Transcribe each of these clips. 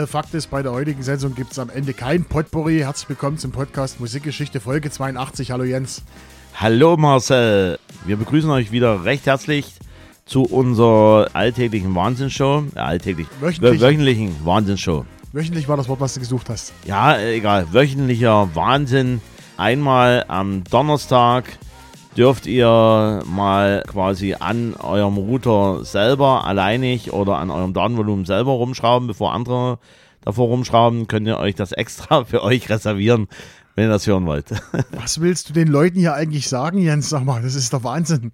Also Fakt ist, bei der heutigen Sendung gibt es am Ende kein Potpourri. Herzlich willkommen zum Podcast Musikgeschichte Folge 82. Hallo Jens. Hallo Marcel. Wir begrüßen euch wieder recht herzlich zu unserer alltäglichen Wahnsinnsshow. Äh, alltäglich, Wöchentlich. wöchentlichen Wahnsinnsshow. Wöchentlich war das Wort, was du gesucht hast. Ja, äh, egal. Wöchentlicher Wahnsinn. Einmal am Donnerstag dürft ihr mal quasi an eurem Router selber alleinig oder an eurem Datenvolumen selber rumschrauben, bevor andere davor rumschrauben, könnt ihr euch das extra für euch reservieren, wenn ihr das hören wollt. Was willst du den Leuten hier eigentlich sagen, Jens? Sag mal, das ist der Wahnsinn.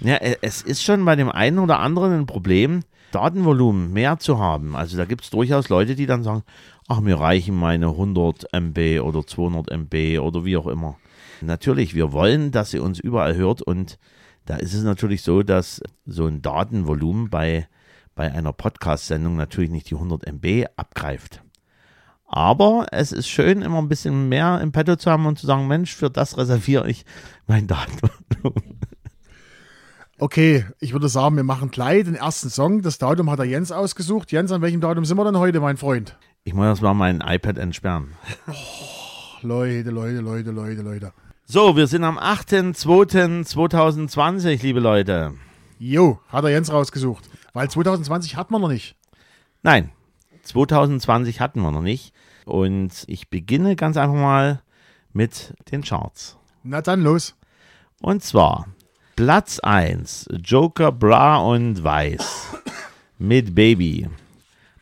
Ja, e- es ist schon bei dem einen oder anderen ein Problem, Datenvolumen mehr zu haben. Also da gibt es durchaus Leute, die dann sagen, ach, mir reichen meine 100 MB oder 200 MB oder wie auch immer. Natürlich, wir wollen, dass sie uns überall hört und da ist es natürlich so, dass so ein Datenvolumen bei, bei einer Podcast-Sendung natürlich nicht die 100 MB abgreift. Aber es ist schön, immer ein bisschen mehr im Petto zu haben und zu sagen, Mensch, für das reserviere ich mein Datenvolumen. Okay, ich würde sagen, wir machen gleich den ersten Song. Das Datum hat der Jens ausgesucht. Jens, an welchem Datum sind wir denn heute, mein Freund? Ich muss erst mal mein iPad entsperren. Leute, Leute, Leute, Leute, Leute. So, wir sind am 8.2.2020, liebe Leute. Jo, hat der Jens rausgesucht. Weil 2020 hat man noch nicht. Nein, 2020 hatten wir noch nicht. Und ich beginne ganz einfach mal mit den Charts. Na dann los. Und zwar Platz 1, Joker Bra und Weiß mit Baby.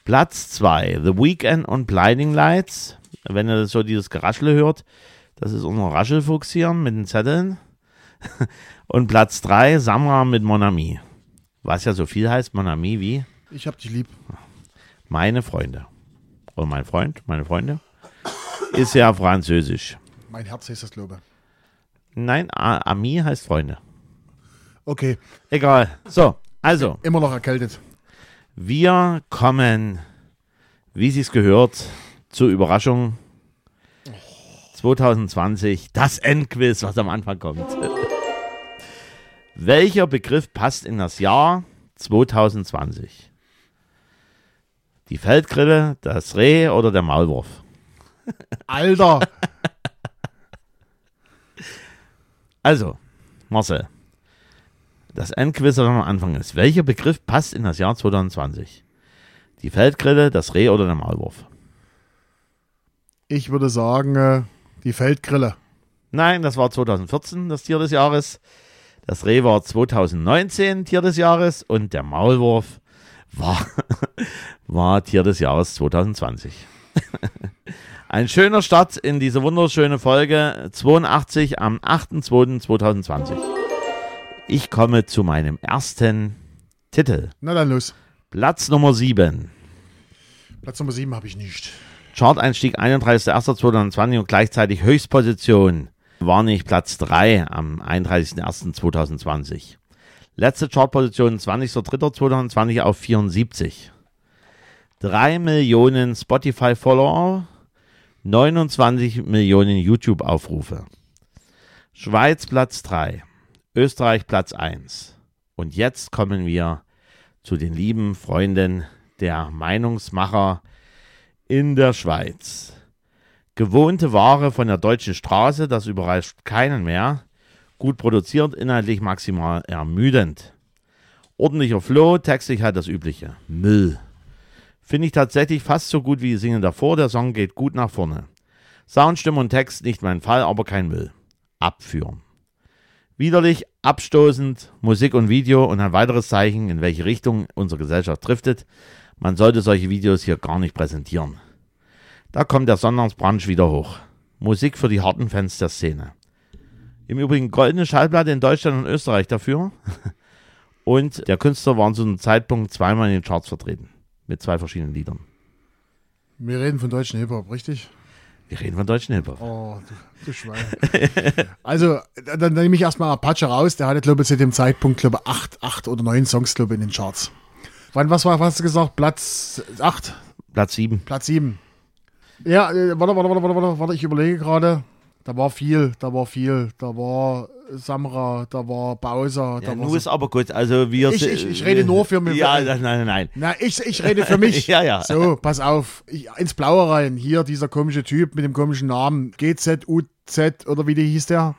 Platz 2, The Weekend und Blinding Lights. Wenn ihr so dieses Geraschel hört, das ist unser Raschelfuchs hier mit den Zetteln. Und Platz 3, Samra mit Monami. Was ja so viel heißt, Monami wie Ich hab dich lieb. meine Freunde. Oder mein Freund, meine Freunde. Ist ja französisch. Mein Herz ist das, glaube Nein, Ami heißt Freunde. Okay, Egal. So, also, immer noch erkältet. wir kommen, wie sich's gehört, zur Überraschung 2020, das Endquiz, was am Anfang kommt. Welcher Begriff passt in das Jahr 2020? Die Feldgrille, das Reh oder der Maulwurf? Alter, Also, Marcel, das Endquiz, was am Anfang ist. Welcher Begriff passt in das Jahr 2020? Die Feldgrille, das Reh oder der Maulwurf? ich würde sagen, äh, die Feldgrille. Nein, das war 2014 das Tier des Jahres. Das Reh war 2019 Tier des Jahres und der Maulwurf war, war Tier des Jahres 2020. Ein schöner Start in diese wunderschöne Folge 82 am 8.2.2020. Ich komme zu meinem ersten Titel. Na dann los. Platz Nummer 7. Platz Nummer 7 habe ich nicht. Chart-Einstieg 31.01.2020 und gleichzeitig Höchstposition war nicht Platz 3 am 31.01.2020. Letzte Chartposition 20.03.2020 auf 74. 3 Millionen Spotify-Follower, 29 Millionen YouTube-Aufrufe. Schweiz Platz 3, Österreich Platz 1. Und jetzt kommen wir zu den lieben Freunden der Meinungsmacher in der Schweiz. Gewohnte Ware von der deutschen Straße, das überrascht keinen mehr. Gut produziert, inhaltlich maximal ermüdend. Ordentlicher Flow, textlich halt das Übliche. Müll. Finde ich tatsächlich fast so gut wie die Single davor. Der Song geht gut nach vorne. Sound, Stimme und Text nicht mein Fall, aber kein Müll. Abführen. Widerlich, abstoßend, Musik und Video und ein weiteres Zeichen, in welche Richtung unsere Gesellschaft driftet. Man sollte solche Videos hier gar nicht präsentieren. Da kommt der Sonntagsbrunch wieder hoch. Musik für die harten Fans der Szene. Im Übrigen goldene Schallplatte in Deutschland und Österreich dafür. Und der Künstler war zu einem Zeitpunkt zweimal in den Charts vertreten. Mit zwei verschiedenen Liedern. Wir reden von deutschen Hip-Hop, richtig? Wir reden von deutschen Hip-Hop. Oh, du, du Schwein. also, dann, dann nehme ich erstmal Apache raus. Der hatte, glaube ich, zu dem Zeitpunkt, glaube ich, acht, acht oder neun Songs, glaube ich, in den Charts. Wann, was war, was hast du gesagt? Platz acht? Platz 7. Platz sieben. Ja, äh, warte, warte, warte, warte, warte, warte, ich überlege gerade. Da war viel, da war viel. Da war Samra, da war Bowser. Ja, da war nur ist aber gut. Also wir Ich- ich- ich rede nur für mich. Ja, nein, nein, nein. Na, ich, ich rede für mich. Ja, ja. So, pass auf. Ich, ins Blaue rein. Hier dieser komische Typ mit dem komischen Namen. GZUZ oder wie die hieß der?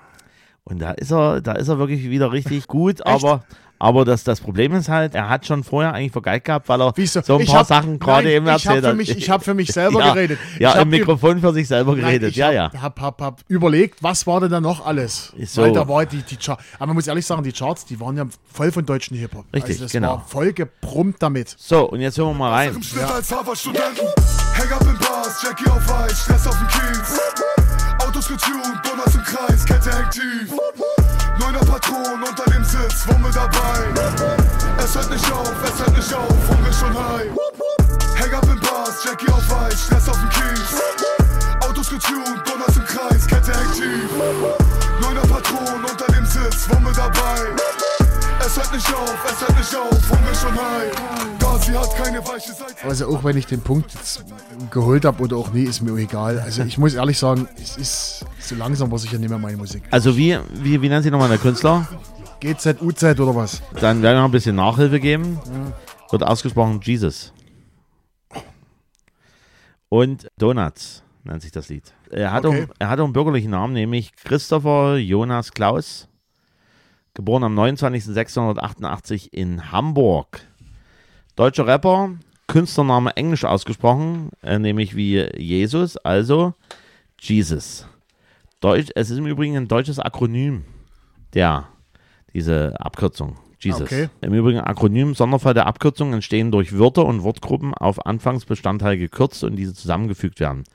Und da ist er, da ist er wirklich wieder richtig gut, aber. Aber das, das Problem ist halt, er hat schon vorher eigentlich vergeigt gehabt, weil er Wieso? so ein Ich paar hab- Sachen gerade Nein, eben erzählt für hat. mich- ich hab für mich selber ja, geredet. Ja, Ich im Mikrofon für sich selber Nein, geredet. ich ja, hab, ja. Hab, hab, hab überlegt, was war denn da noch alles? So. Weil da war die, die Char Aber man muss ehrlich sagen, die Charts, die waren ja voll von deutschen Hip-Hop. Richtig, also das genau. war voll gebrummt damit. So, und jetzt hören wir mal rein. Im Schnitt als Harvard-Studenten. Hang up in Bars, Jackie auf Eis, Stress auf dem Kiez. Autos getuned, Donuts im Kreis, Kette hängt tief. Neuner Patron unter dem Sitz, Wumme dabei. Es hört nicht auf, es hört nicht auf, Hunger schon high. Hang up in Bars, Jackie auf Eis, Stress auf dem Kiez. Autos getuned, Donuts im Kreis, Kette tief. Neuner Patron unter dem Sitz, Wumme dabei. Es hört nicht auf, es hört nicht auf, Hunger schon high. Gazi hat keine weiche Seite. Also auch wenn ich den Punkt jetzt geholt habe oder auch nie, ist mir auch egal. Also ich muss ehrlich sagen, es ist so langsam war sicher nicht mehr meine Musik. Also wie, wie, wie nennt sich nochmal der Künstler? GZUZ oder was? Dann werden wir noch ein bisschen Nachhilfe geben. Wird ausgesprochen Jesus. Und Donuts nennt sich das Lied. Er hat, Okay. auch, er hat auch einen bürgerlichen Namen, nämlich Christopher Jonas Klaus. Geboren am 29.0688 in Hamburg. Deutscher Rapper, Künstlername englisch ausgesprochen, äh, nämlich wie Jesus, also Jesus. Deutsch, es ist im Übrigen ein deutsches Akronym, der, diese Abkürzung. Jesus. Okay. Im Übrigen Akronym, Sonderfall der Abkürzung entstehen durch Wörter und Wortgruppen auf Anfangsbestandteil gekürzt und diese zusammengefügt werden.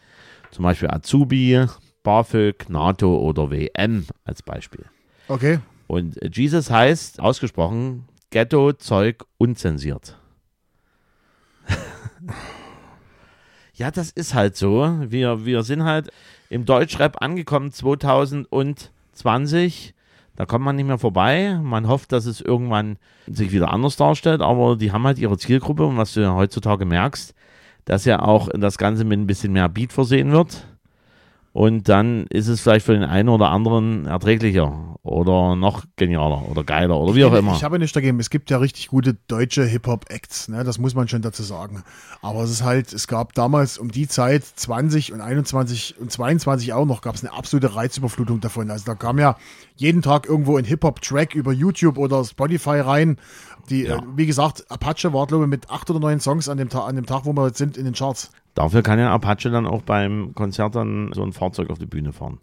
Zum Beispiel Azubi, BAföG, NATO oder WM als Beispiel. Okay. Und Jesus heißt, ausgesprochen, Ghetto, Zeug, unzensiert. ja, das ist halt so. Wir, wir sind halt im Deutschrap angekommen 2020. Da kommt man nicht mehr vorbei. Man hofft, dass es irgendwann sich wieder anders darstellt, aber die haben halt ihre Zielgruppe und was du ja heutzutage merkst, dass ja auch das Ganze mit ein bisschen mehr Beat versehen wird. Und dann ist es vielleicht für den einen oder anderen erträglicher oder noch genialer oder geiler oder wie auch immer. Ich habe nicht dagegen. Es gibt ja richtig gute deutsche Hip-Hop-Acts, ne? das muss man schon dazu sagen. Aber es ist halt, es gab damals um die Zeit 20 und 21 und 22 auch noch, gab es eine absolute Reizüberflutung davon. Also da kam ja jeden Tag irgendwo ein Hip-Hop-Track über YouTube oder Spotify rein. Die, Ja. äh, wie gesagt, Apache war, glaube ich, mit acht oder neun Songs an dem, Ta an dem Tag, wo wir jetzt sind, in den Charts. Dafür kann ja Apache dann auch beim Konzert dann so ein Fahrzeug auf die Bühne fahren.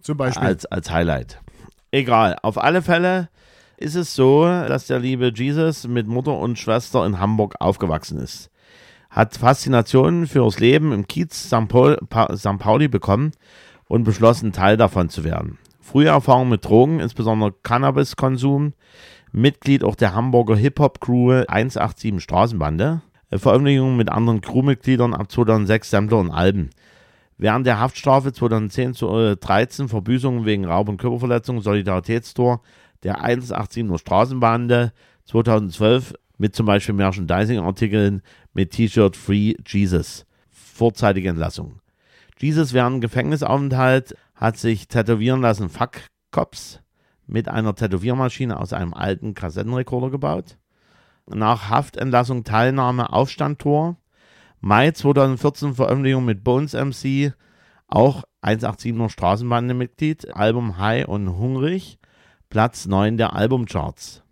Zum Beispiel. Als, als Highlight. Egal. Auf alle Fälle ist es so, dass der liebe Jesus mit Mutter und Schwester in Hamburg aufgewachsen ist. Hat Faszinationen fürs Leben im Kiez St. Paul, pa St. Pauli bekommen und beschlossen, Teil davon zu werden. Frühe Erfahrungen mit Drogen, insbesondere Cannabiskonsum, Mitglied auch der Hamburger Hip-Hop-Crew 187 Straßenbande, Veröffentlichungen mit anderen Crewmitgliedern ab 2006 Sampler und Alben. Während der Haftstrafe 2010 zu äh, 13 Verbüßungen wegen Raub- und Körperverletzung, Solidaritätstor der 187er Straßenbande 2012 mit zum Beispiel Merchandising-Artikeln mit T-Shirt Free Jesus. Vorzeitige Entlassung. Jesus während Gefängnisaufenthalt hat sich tätowieren lassen Fuck Cops mit einer Tätowiermaschine aus einem alten Kassettenrekorder gebaut. Nach Haftentlassung Teilnahme Aufstandtor. Mai 2014 Veröffentlichung mit Bones MC, auch 187er Straßenbande-Mitglied, Album High und Hungrig, Platz 9 der Albumcharts.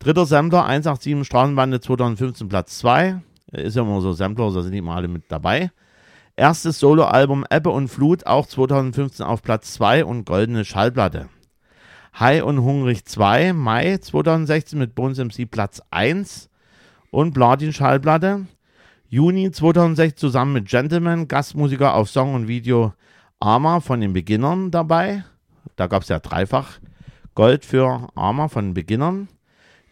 Dritter Sampler, 187 Straßenbande 2015 Platz 2. Ist ja immer so Sampler, da sind nicht mal alle mit dabei. Erstes Soloalbum Ebbe und Flut, auch 2015 auf Platz 2 und goldene Schallplatte. High und Hungrig 2, Mai 2016 mit Bones MC Platz 1 und Platin Schallplatte. Juni 2016 zusammen mit Gentleman, Gastmusiker auf Song und Video Arma von den Beginnern dabei. Da gab es ja dreifach Gold für Arma von den Beginnern.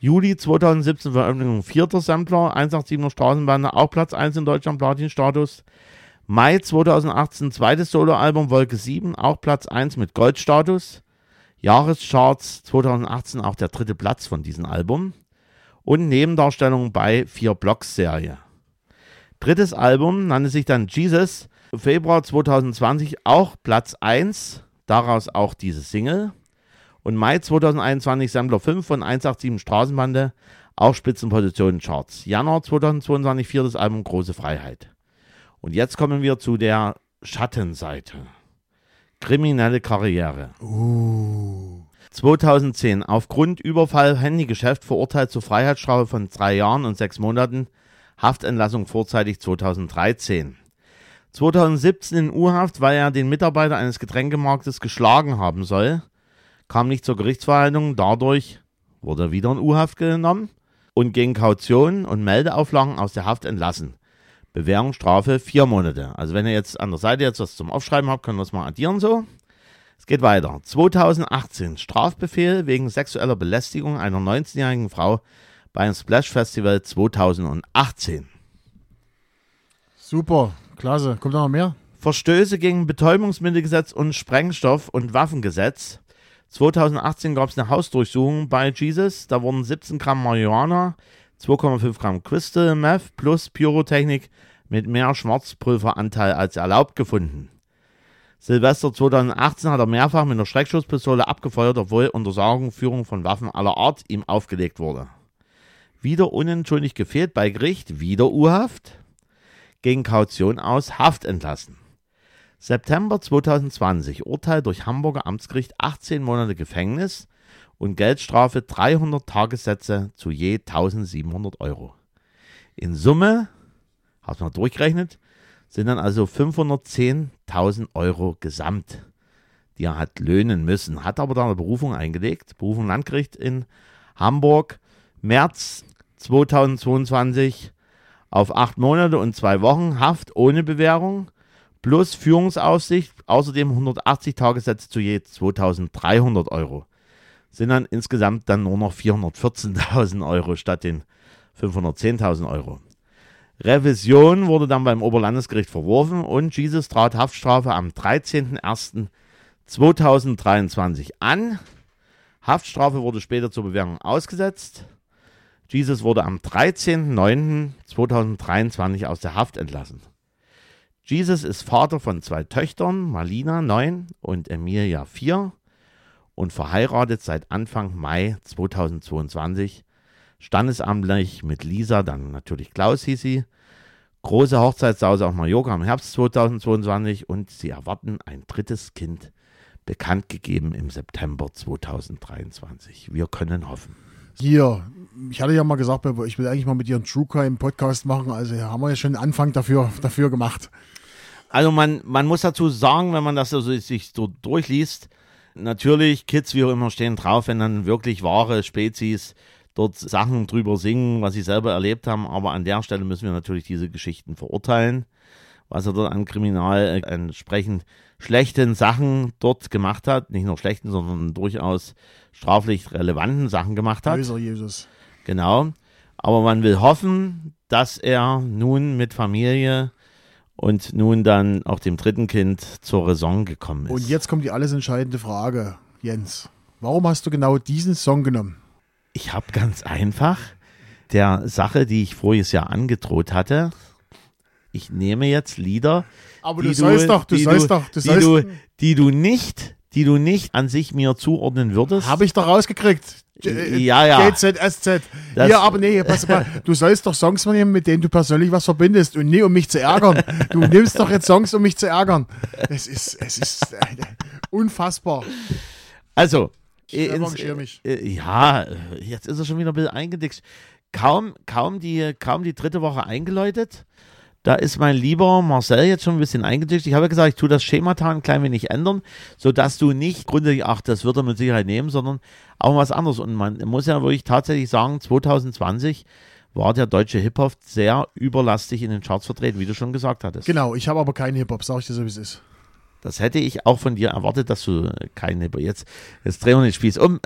Juli 2017 Veröffentlichung vierter Sampler, 187er Straßenbande, auch Platz 1 in Deutschland, Platin-Status. Mai 2018 zweites Soloalbum Wolke 7, auch Platz 1 mit Goldstatus. Jahrescharts 2018 auch der dritte Platz von diesem Album. Und Nebendarstellung bei vier Blocks Serie. Drittes Album nannte sich dann Jesus, Februar 2020 auch Platz 1 Daraus auch diese Single. Und Mai 2021 Sammler 5 von 187 Straßenbande, auch Spitzenpositionen Charts. Januar 2022 viertes Album Große Freiheit. Und jetzt kommen wir zu der Schattenseite. Kriminelle Karriere. 2010 aufgrund Überfall Handygeschäft verurteilt zur Freiheitsstrafe von drei Jahren und sechs Monaten. Haftentlassung vorzeitig 2013. 2017 in U-Haft, weil er den Mitarbeiter eines Getränkemarktes geschlagen haben soll. Kam nicht zur Gerichtsverhandlung, dadurch wurde er wieder in U-Haft genommen und gegen Kaution und Meldeauflagen aus der Haft entlassen. Bewährungsstrafe vier Monate. Also wenn ihr jetzt an der Seite jetzt was zum Aufschreiben habt, können wir das mal addieren so. Es geht weiter. 2018 Strafbefehl wegen sexueller Belästigung einer 19-jährigen Frau beim Splash Festival 2018. Super, klasse. Kommt noch mehr? Verstöße gegen Betäubungsmittelgesetz und Sprengstoff- und Waffengesetz. 2018 gab es eine Hausdurchsuchung bei Jesus. Da wurden 17 Gramm Marihuana, 2,5 Gramm Crystal Meth plus Pyrotechnik mit mehr Schwarzpulveranteil als erlaubt gefunden. Silvester 2018 hat er mehrfach mit einer Schreckschusspistole abgefeuert, obwohl Untersagung, Führung von Waffen aller Art ihm aufgelegt wurde. Wieder unentschuldigt gefehlt bei Gericht, wieder U-Haft, gegen Kaution aus Haft entlassen. September 2020 Urteil durch Hamburger Amtsgericht 18 Monate Gefängnis und Geldstrafe 300 Tagessätze zu je 1700 Euro. In Summe, hat man durchgerechnet, sind dann also 510.000 Euro gesamt, die er hat löhnen müssen. Hat aber da eine Berufung eingelegt, Berufung Landgericht in Hamburg, März 2022 auf acht Monate und zwei Wochen Haft ohne Bewährung plus Führungsaufsicht, außerdem 180 Tagessätze zu je 2300 Euro. Sind dann insgesamt dann nur noch 414.000 Euro statt den 510.000 Euro. Revision wurde dann beim Oberlandesgericht verworfen und Jesus trat Haftstrafe am 13.01.2023 an. Haftstrafe wurde später zur Bewährung ausgesetzt. Jesus wurde am 13.09.2023 aus der Haft entlassen. Jesus ist Vater von zwei Töchtern, Marlina 9 und Emilia 4 und verheiratet seit Anfang Mai 2022 standesamtlich mit Lisa, dann natürlich Klaus hieß sie. Große Hochzeitssause auf Mallorca im Herbst 2022 und sie erwarten ein drittes Kind, bekannt gegeben im September 2023. Wir können hoffen. Hier, ich hatte ja mal gesagt, ich will eigentlich mal mit ihren True Crime Podcast machen, also haben wir ja schon einen Anfang dafür, dafür gemacht. Also man, man muss dazu sagen, wenn man das so, sich so durchliest, natürlich, Kids wie auch immer stehen drauf, wenn dann wirklich wahre Spezies dort Sachen drüber singen, was sie selber erlebt haben, aber an der Stelle müssen wir natürlich diese Geschichten verurteilen, was er dort an Kriminal äh, entsprechend schlechten Sachen dort gemacht hat, nicht nur schlechten, sondern durchaus straflich relevanten Sachen gemacht hat. Böser Jesus. Genau. Aber man will hoffen, dass er nun mit Familie und nun dann auch dem dritten Kind zur Raison gekommen ist. Und jetzt kommt die alles entscheidende Frage, Jens. Warum hast du genau diesen Song genommen? Ich habe ganz einfach der Sache, die ich voriges Jahr angedroht hatte, ich nehme jetzt Lieder, Aber die du sollst doch, du die sollst doch, du die sollst. du, die du nicht, die du nicht an sich mir zuordnen würdest. Habe ich doch rausgekriegt. Äh, Ja, ja. GZSZ. Das- ja, aber nee, pass mal. Du sollst doch Songs nehmen, mit denen du persönlich was verbindest und nie um mich zu ärgern. Du nimmst doch jetzt Songs, um mich zu ärgern. Es ist, es ist äh, unfassbar. Also, Ich ins- revanchiere mich. äh, ja, äh, jetzt ist er schon wieder ein bisschen eingedickt. Kaum, kaum, die, kaum die dritte Woche eingeläutet. Da ist mein lieber Marcel jetzt schon ein bisschen eingedickt. Ich habe ja gesagt, ich tue das Schemata ein klein wenig ändern, sodass du nicht grundsätzlich, ach, das wird er mit Sicherheit nehmen, sondern auch was anderes. Und man muss ja wirklich tatsächlich sagen, 2020 war der deutsche Hip-Hop sehr überlastig in den Charts vertreten, wie du schon gesagt hattest. Genau, ich habe aber keinen Hip-Hop, sag ich dir so, wie es ist. Das hätte ich auch von dir erwartet, dass du keinen Hip-Hop. Jetzt, jetzt drehen wir den Spieß um.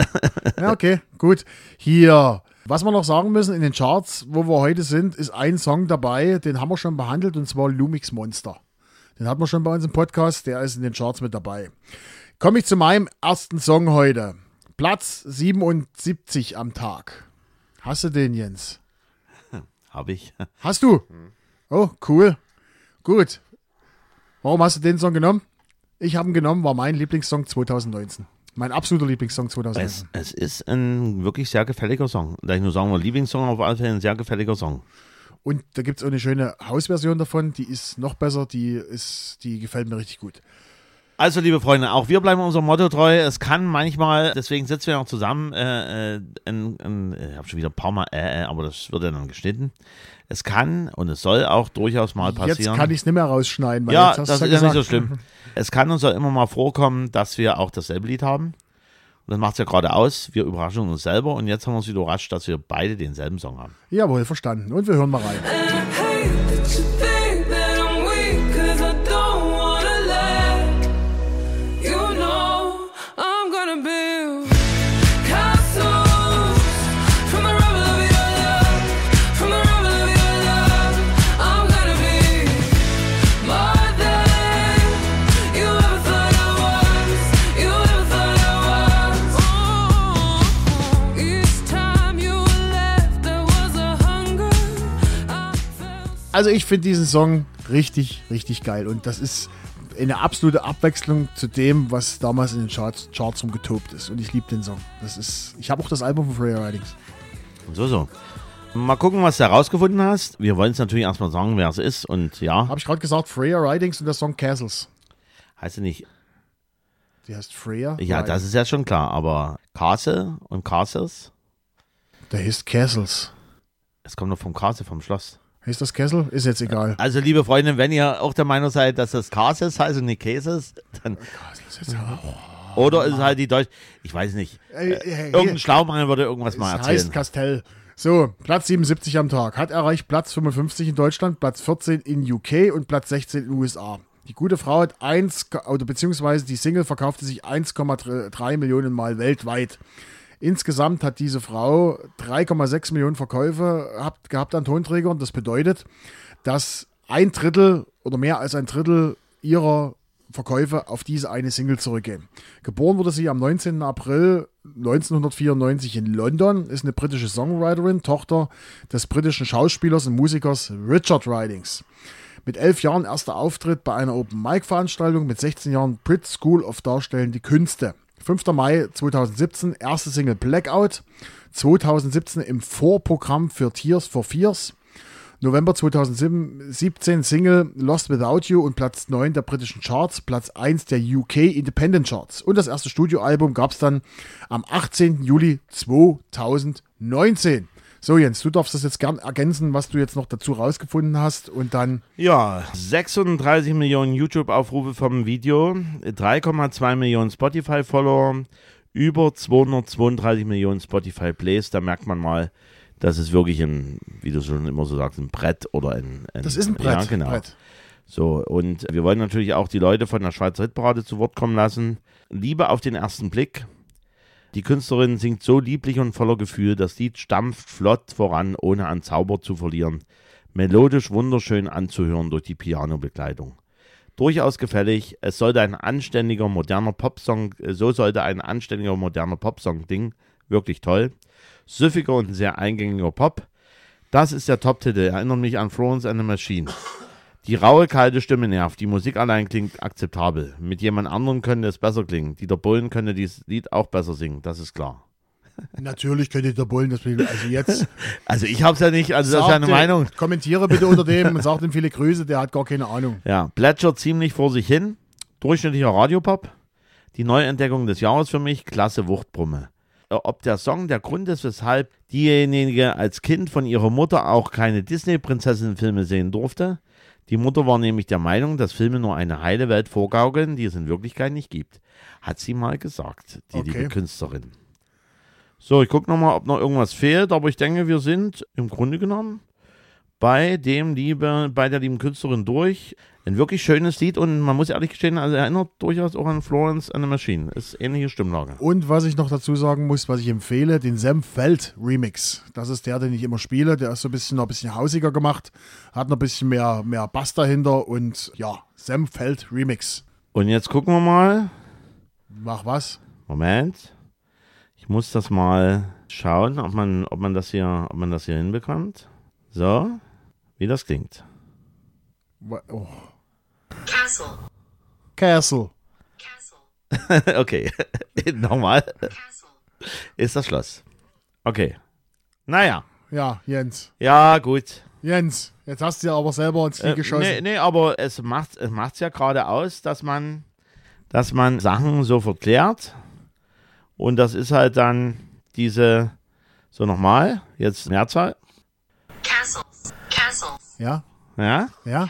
Ja, okay, gut. Hier, was wir noch sagen müssen, in den Charts, wo wir heute sind, ist ein Song dabei, den haben wir schon behandelt, und zwar Lumix Monster. Den hatten wir schon bei uns im Podcast, der ist in den Charts mit dabei. Komme ich zu meinem ersten Song heute. Platz 77 am Tag. Hast du den, Jens? Habe ich. Hast du? Oh, cool. Gut. Warum hast du den Song genommen? Ich habe ihn genommen, war mein Lieblingssong 2019. Mein absoluter Lieblingssong Es, 2019. es ist ein wirklich sehr gefälliger Song. Da ich nur sagen will, Lieblingssong auf alle Fälle ein sehr gefälliger Song. Und da gibt es auch eine schöne Hausversion davon, die ist noch besser, die ist, die gefällt mir richtig gut. Also, liebe Freunde, auch wir bleiben unserem Motto treu. Es kann manchmal, deswegen sitzen wir noch zusammen, äh, äh, ein, ein, ich habe schon wieder ein paar Mal, äh, äh, aber das wird ja dann geschnitten. Es kann und es soll auch durchaus mal passieren. Jetzt kann ich es nicht mehr rausschneiden. Weil ja, jetzt hast das ist ja nicht so schlimm. Es kann uns ja immer mal vorkommen, dass wir auch dasselbe Lied haben. Und das macht es ja gerade aus. Wir überraschen uns selber und jetzt haben wir uns wieder überrascht, dass wir beide denselben Song haben. Jawohl, verstanden. Und wir hören mal rein. Also ich finde diesen Song richtig, richtig geil. Und das ist eine absolute Abwechslung zu dem, was damals in den Charts, Charts rumgetobt ist. Und ich liebe den Song. Das ist, ich habe auch das Album von Freya Ridings. So, so. Mal gucken, was du herausgefunden hast. Wir wollen es natürlich erstmal sagen, wer es ist. Und ja, Habe ich gerade gesagt, Freya Ridings und der Song Castles. heißt ja nicht. Die heißt Freya. Ja, das ist ja schon klar. Aber Castle und Castles, Der heißt Castles. es kommt noch vom Castle, vom Schloss. Heißt das Castle? Ist jetzt egal. Also, liebe Freunde, wenn ihr auch der Meinung seid, dass das Castles heißt und nicht Cases, dann. Ist ja- Oder ist es halt die Deutsch. Ich weiß nicht. Ey, ey, ey, Irgendein Schlaumann würde irgendwas Es mal heißt erzählen. Castell. So, Platz 77 am Tag. Hat erreicht Platz 55 in Deutschland, Platz 14 in UK und Platz 16 in USA. Die gute Frau hat 1, oder beziehungsweise die Single verkaufte sich 1,3 Millionen Mal weltweit. Insgesamt hat diese Frau 3,6 Millionen Verkäufe gehabt, gehabt an Tonträgern. Das bedeutet, dass ein Drittel oder mehr als ein Drittel ihrer Verkäufe auf diese eine Single zurückgehen. Geboren wurde sie am 19. April 1994 in London, ist eine britische Songwriterin, Tochter des britischen Schauspielers und Musikers Richard Ridings. Mit elf Jahren erster Auftritt bei einer Open-Mic-Veranstaltung, mit 16 Jahren Brit School of Darstellende Künste. 5. Mai 2017, erste Single Blackout. 2017 im Vorprogramm für Tears for Fears. November 2017 Single Lost Without You und Platz 9 der britischen Charts, Platz 1 der UK Independent Charts. Und das erste Studioalbum gab es dann am 18. Juli 2019. So Jens, du darfst das jetzt gern ergänzen, was du jetzt noch dazu rausgefunden hast und dann Ja, 36 Millionen YouTube-Aufrufe vom Video, 3,2 Millionen Spotify-Follower, über 232 Millionen Spotify-Plays. Da merkt man mal, dass es wirklich ein, wie du schon immer so sagst, ein Brett oder ein. ein das ist ein Brett. Ja, genau. Brett. So, und wir wollen natürlich auch die Leute von der Schweizer Hitparade zu Wort kommen lassen. Liebe auf den ersten Blick. Die Künstlerin singt so lieblich und voller Gefühl. Das Lied stampft flott voran, ohne an Zauber zu verlieren. Melodisch wunderschön anzuhören durch die Pianobegleitung. Durchaus gefällig. Es sollte ein anständiger, moderner Popsong, äh, so sollte ein anständiger, moderner Popsong-Ding. Wirklich toll. Süffiger und sehr eingängiger Pop. Das ist der Top-Titel. Erinnert mich an Florence and the Machine. Die raue, kalte Stimme nervt. Die Musik allein klingt akzeptabel. Mit jemand anderem könnte es besser klingen. Dieter Bohlen könnte dieses Lied auch besser singen. Das ist klar. Natürlich könnt ihr der Bullen das also jetzt Also ich hab's ja nicht, also das ist ja eine Meinung. Kommentiere bitte unter dem und sagt ihm viele Grüße, der hat gar keine Ahnung. Ja, plätschert ziemlich vor sich hin. Durchschnittlicher Radiopop. Die Neuentdeckung des Jahres für mich. Klasse Wuchtbrumme. Äh, Ob der Song der Grund ist, weshalb diejenige als Kind von ihrer Mutter auch keine Disney-Prinzessinnen-Filme sehen durfte. Die Mutter war nämlich der Meinung, dass Filme nur eine heile Welt vorgaukeln, die es in Wirklichkeit nicht gibt. Hat sie mal gesagt, die Okay. liebe Künstlerin. So, ich gucke nochmal, ob noch irgendwas fehlt, aber ich denke, wir sind im Grunde genommen bei dem liebe, bei der lieben Künstlerin durch. Ein wirklich schönes Lied und man muss ehrlich gestehen, also erinnert durchaus auch an Florence and the Machine. Ist ähnliche Stimmlage. Und was ich noch dazu sagen muss, was ich empfehle, den Sam Feld Remix. Das ist der, den ich immer spiele. Der ist so ein bisschen noch ein bisschen hausiger gemacht, hat noch ein bisschen mehr, mehr Bass dahinter und ja, Sam Feld Remix. Und jetzt gucken wir mal. Mach was? Moment. Ich muss das mal schauen, ob man, ob man das hier, ob man das hier hinbekommt. So, wie das klingt. Oh. Castle. Castle. okay, nochmal. Ist das Schloss. Okay. Naja, Ja, Jens. ja, gut. Jens, jetzt hast du ja aber selber ins Knie Äh, geschossen. nee, nee, aber es macht es macht's ja gerade aus, dass man, dass man Sachen so verklärt. Und das ist halt dann diese, so nochmal, jetzt Mehrzahl. Ja, Ja, ja,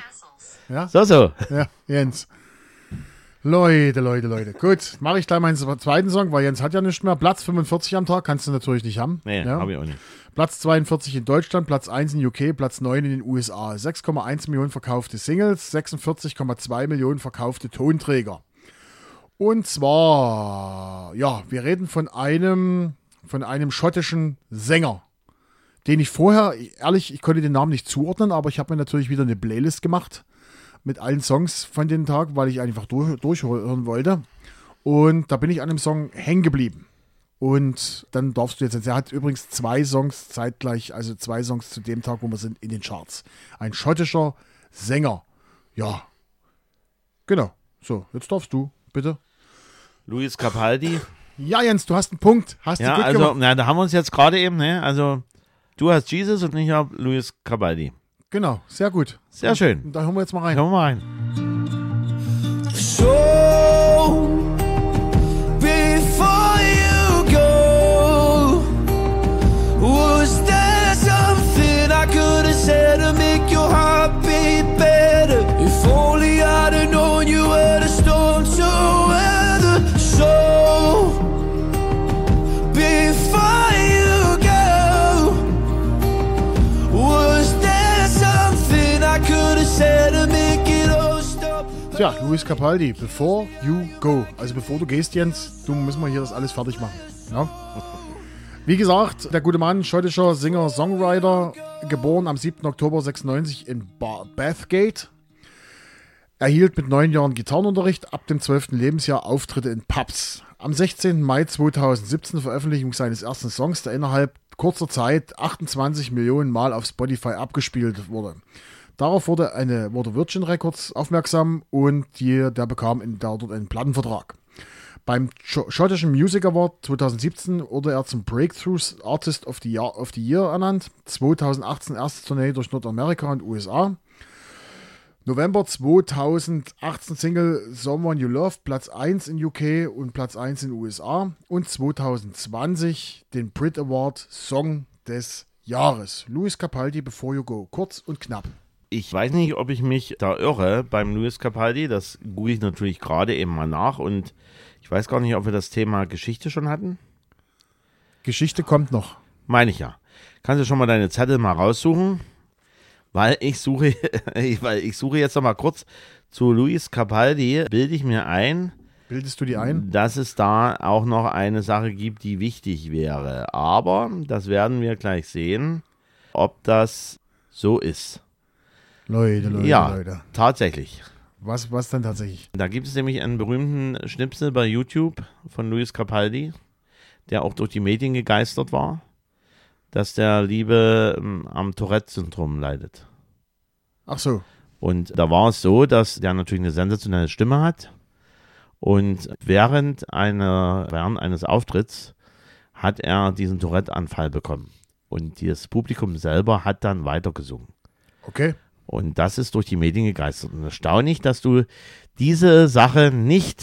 ja, so, so. ja, Jens. Leute, Leute, Leute. Gut, mache ich gleich meinen zweiten Song, weil Jens hat ja nicht mehr. Platz 45 am Tag kannst du natürlich nicht haben. Nee, ja. habe ich auch nicht. Platz 42 in Deutschland, Platz 1 in UK, Platz 9 in den USA. 6,1 Millionen verkaufte Singles, 46,2 Millionen verkaufte Tonträger. Und zwar, ja, wir reden von einem, von einem schottischen Sänger, den ich vorher, ehrlich, ich konnte den Namen nicht zuordnen, aber ich habe mir natürlich wieder eine Playlist gemacht mit allen Songs von dem Tag, weil ich einfach durch, durchhören wollte. Und da bin ich an dem Song hängen geblieben. Und dann darfst du jetzt, er hat übrigens zwei Songs zeitgleich, also zwei Songs zu dem Tag, wo wir sind, in den Charts. Ein schottischer Sänger. Ja. Genau. So, jetzt darfst du, bitte. Luis Capaldi. Ja, Jens, du hast einen Punkt. Hast Ja, also, na, da haben wir uns jetzt gerade eben, ne? Also, du hast Jesus und ich habe Luis Capaldi. Genau, sehr gut. Sehr schön. Da hören wir jetzt mal rein. Kommen wir mal rein. Luis Capaldi, Before You Go. Also bevor du gehst, Jens, du müssen wir hier das alles fertig machen. Ja? Wie gesagt, der gute Mann, schottischer Singer, Songwriter, geboren am 7. Oktober 96 in Ba- Bathgate. Erhielt mit neun Jahren Gitarrenunterricht, ab dem 12. Lebensjahr Auftritte in Pubs. Am 16. Mai 2017 Veröffentlichung seines ersten Songs, der innerhalb kurzer Zeit 28 Millionen Mal auf Spotify abgespielt wurde. Darauf wurde, eine, wurde Virgin Records aufmerksam und die, der bekam in, der, dort einen Plattenvertrag. Beim Sch- schottischen Music Award 2017 wurde er zum Breakthrough Artist of the, Year, of the Year ernannt. 2018 erste Tournee durch Nordamerika und USA. November 2018 Single Someone You Love, Platz 1 in UK und Platz 1 in USA. Und 2020 den Brit Award Song des Jahres. Louis Capaldi, Before You Go. Kurz und knapp. Ich weiß nicht, ob ich mich da irre beim Luis Capaldi. Das google ich natürlich gerade eben mal nach. Und ich weiß gar nicht, ob wir das Thema Geschichte schon hatten. Geschichte kommt noch. Meine ich ja. Kannst du schon mal deine Zettel mal raussuchen? Weil ich suche, weil ich suche jetzt noch mal kurz zu Luis Capaldi, bilde ich mir ein, Bildest du die ein? dass es da auch noch eine Sache gibt, die wichtig wäre. Aber das werden wir gleich sehen, ob das so ist. Leute, Leute, ja, Leute. tatsächlich. Was, was dann tatsächlich? Da gibt es nämlich einen berühmten Schnipsel bei YouTube von Luis Capaldi, der auch durch die Medien gegeistert war, dass der Liebe ähm, am Tourette-Syndrom leidet. Ach so. Und da war es so, dass der natürlich eine sensationelle Stimme hat. Und während, einer, während eines Auftritts hat er diesen Tourette-Anfall bekommen. Und das Publikum selber hat dann weitergesungen. Okay. Und das ist durch die Medien gegeistert. Und erstaunlich, dass du diese Sache nicht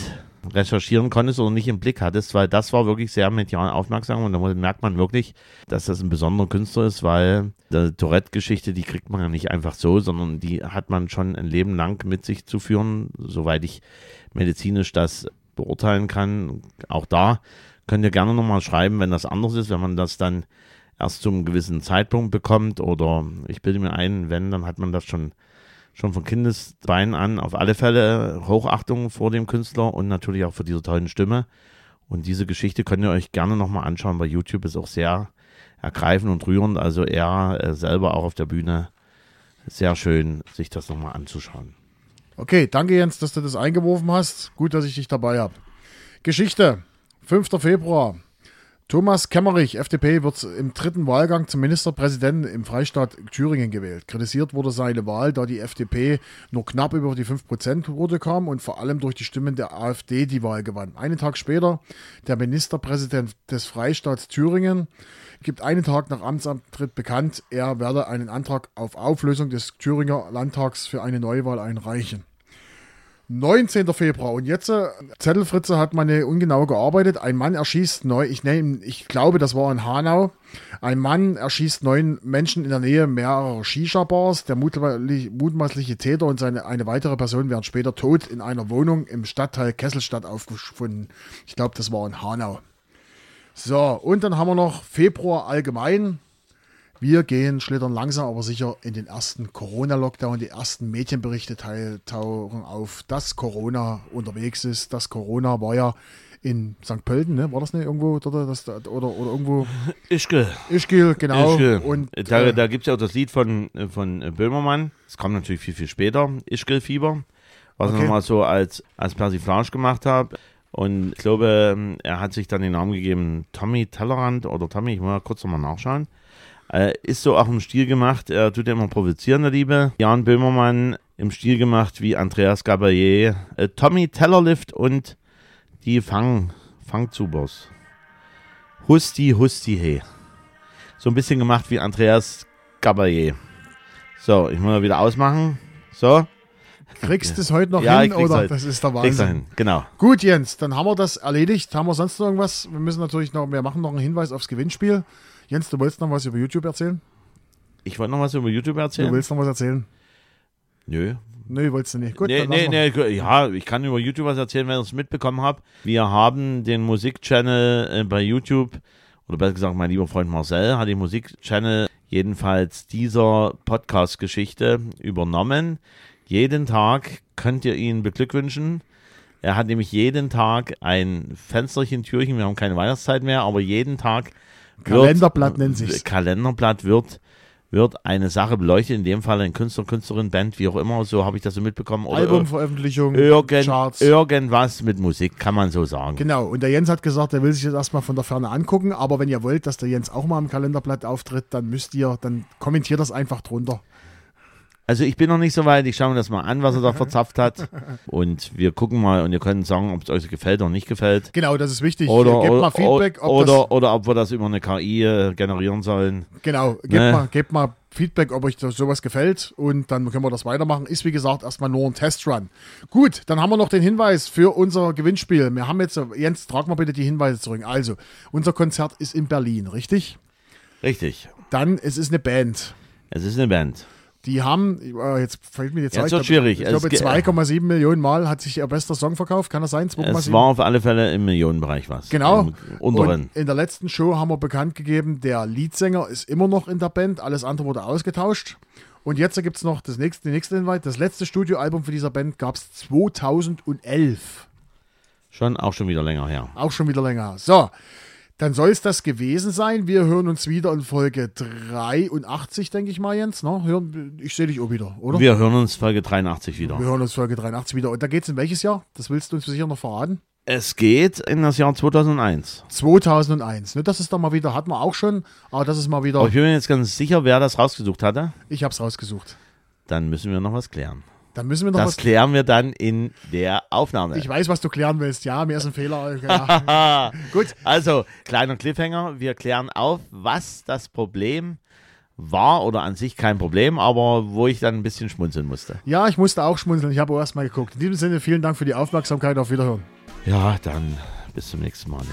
recherchieren konntest oder nicht im Blick hattest, weil das war wirklich sehr medial aufmerksam und da merkt man wirklich, dass das ein besonderer Künstler ist, weil die Tourette-Geschichte, die kriegt man ja nicht einfach so, sondern die hat man schon ein Leben lang mit sich zu führen, soweit ich medizinisch das beurteilen kann. Auch da könnt ihr gerne nochmal schreiben, wenn das anders ist, wenn man das dann erst zum gewissen Zeitpunkt bekommt oder ich bilde mir ein, wenn, dann hat man das schon, schon von Kindesbeinen an auf alle Fälle Hochachtung vor dem Künstler und natürlich auch für diese tollen Stimme. Und diese Geschichte könnt ihr euch gerne nochmal anschauen bei YouTube, ist auch sehr ergreifend und rührend. Also er äh, selber auch auf der Bühne sehr schön, sich das nochmal anzuschauen. Okay, danke Jens, dass du das eingeworfen hast. Gut, dass ich dich dabei habe. Geschichte. 5. Februar Thomas Kemmerich, FDP, wird im dritten Wahlgang zum Ministerpräsidenten im Freistaat Thüringen gewählt. Kritisiert wurde seine Wahl, da die FDP nur knapp über die 5%-Quote kam und vor allem durch die Stimmen der AfD die Wahl gewann. Einen Tag später, der Ministerpräsident des Freistaats Thüringen gibt einen Tag nach Amtsantritt bekannt, er werde einen Antrag auf Auflösung des Thüringer Landtags für eine Neuwahl einreichen. 19. Februar. Und jetzt, äh, Zettelfritze hat meine ungenau gearbeitet. Ein Mann erschießt neu, ich nehme, ich glaube, das war in Hanau. Ein Mann erschießt neun Menschen in der Nähe mehrerer Shisha-Bars. Der mutmaßliche, mutmaßliche Täter und seine, eine weitere Person werden später tot in einer Wohnung im Stadtteil Kesselstadt aufgefunden. Ich glaube, das war in Hanau. So, und dann haben wir noch Februar allgemein. Wir gehen, schlittern langsam, aber sicher in den ersten Corona-Lockdown. Die ersten Medienberichte tauchen auf, dass Corona unterwegs ist. Das Corona war ja in St. Pölten, ne? War das nicht irgendwo? Oder, das, oder, oder irgendwo? Ischgl. Ischgl, genau. Ischgl. Und da äh, da gibt es ja auch das Lied von, von Böhmermann. Das kam natürlich viel, viel später. Ischgl-Fieber. Was Okay. ich nochmal so als, als Persiflage gemacht habe. Und ich glaube, er hat sich dann den Namen gegeben, Tommy Tellerrand oder Tommy, ich muss mal kurz nochmal nachschauen. Äh, ist so auch im Stil gemacht, er tut ja immer provozieren, der Liebe. Jan Böhmermann im Stil gemacht wie Andreas Gabalier, äh, Tommy Tellerlift und die Fang, Fangzubers. Husti, Husti, he. So ein bisschen gemacht wie Andreas Gabalier. So, ich muss mal wieder ausmachen. So, kriegst du es heute noch Ja, hin krieg's oder heute. das ist der Wahnsinn. hin. Genau. Gut, Jens, dann haben wir das erledigt. Haben wir sonst noch irgendwas? Wir müssen natürlich noch, wir machen noch einen Hinweis aufs Gewinnspiel. Jens, du wolltest noch was über YouTube erzählen? Ich wollte noch was über YouTube Du erzählen. willst noch was erzählen? Nö. Nö, wolltest du nicht. Gut, Nee, nee, nee, ja, ich kann über YouTube was erzählen, wenn ihr es mitbekommen habt. Wir haben den Musikchannel äh, bei YouTube, oder besser gesagt, mein lieber Freund Marcel hat den Musikchannel jedenfalls dieser Podcast-Geschichte übernommen. Jeden Tag könnt ihr ihn beglückwünschen. Er hat nämlich jeden Tag ein Fensterchen, Türchen, wir haben keine Weihnachtszeit mehr, aber jeden Tag Kalenderblatt nennt sich's. Kalenderblatt wird, wird eine Sache beleuchtet, in dem Fall ein Künstler, Künstlerin, Band, wie auch immer, so habe ich das so mitbekommen. Oder Albumveröffentlichung, irgend, Charts. irgendwas mit Musik, kann man so sagen. Genau, und der Jens hat gesagt, er will sich das erstmal von der Ferne angucken, aber wenn ihr wollt, dass der Jens auch mal im Kalenderblatt auftritt, dann müsst ihr, dann kommentiert das einfach drunter. Also ich bin noch nicht so weit, ich schaue mir das mal an, was er da verzapft hat. Und wir gucken mal und ihr könnt sagen, ob es euch gefällt oder nicht gefällt. Genau, das ist wichtig. Oder, Gebt mal Feedback, ob oder, das, oder ob wir das über eine KI äh, generieren sollen. genau, gebt, Ne? mal, gebt mal Feedback, ob euch sowas gefällt und dann können wir das weitermachen. Ist wie gesagt erstmal nur ein Testrun. Gut, dann haben wir noch den Hinweis für unser Gewinnspiel. Wir haben jetzt, Jens, trag mal bitte die Hinweise zurück. Also, unser Konzert ist in Berlin, richtig? Richtig. Dann, es ist eine Band. Es ist eine Band. Die haben, äh, jetzt fällt mir die. Jetzt ich glaub- schwierig. Ich glaube, Es ge- 2,7 Millionen Mal hat sich ihr bester Song verkauft. Kann das sein? Es 2,7? war auf alle Fälle im Millionenbereich was. Genau. Unteren. Und in der letzten Show haben wir bekannt gegeben, der Leadsänger ist immer noch in der Band. Alles andere wurde ausgetauscht. Und jetzt gibt es noch das nächste, die nächste Hinweis. Das letzte Studioalbum für dieser Band gab es 2011. Schon auch schon wieder länger her. Auch schon wieder länger. So, dann soll es das gewesen sein. Wir hören uns wieder in Folge 83, denke ich mal, Jens. Ne? Ich sehe dich auch wieder, oder? Wir hören uns Folge 83 wieder. Wir hören uns Folge 83 wieder. Und da geht es in welches Jahr? Das willst du uns sicher noch verraten? Es geht in das Jahr 2001. 2001. Ne, das ist doch mal wieder, hatten wir auch schon, aber das ist mal wieder, Aber ich bin mir jetzt ganz sicher, wer das rausgesucht hatte. ich hab's rausgesucht. Dann müssen wir noch was klären. Dann müssen wir noch Das was. klären wir dann in der Aufnahme. Ich weiß, was du klären willst. Ja, mir ist ein Fehler. Ja. Gut. Also, kleiner Cliffhanger. Wir klären auf, was das Problem war oder an sich kein Problem, aber wo ich dann ein bisschen schmunzeln musste. Ja, ich musste auch schmunzeln. Ich habe auch erst mal geguckt. In diesem Sinne, vielen Dank für die Aufmerksamkeit. Auf Wiederhören. Ja, dann bis zum nächsten Mal.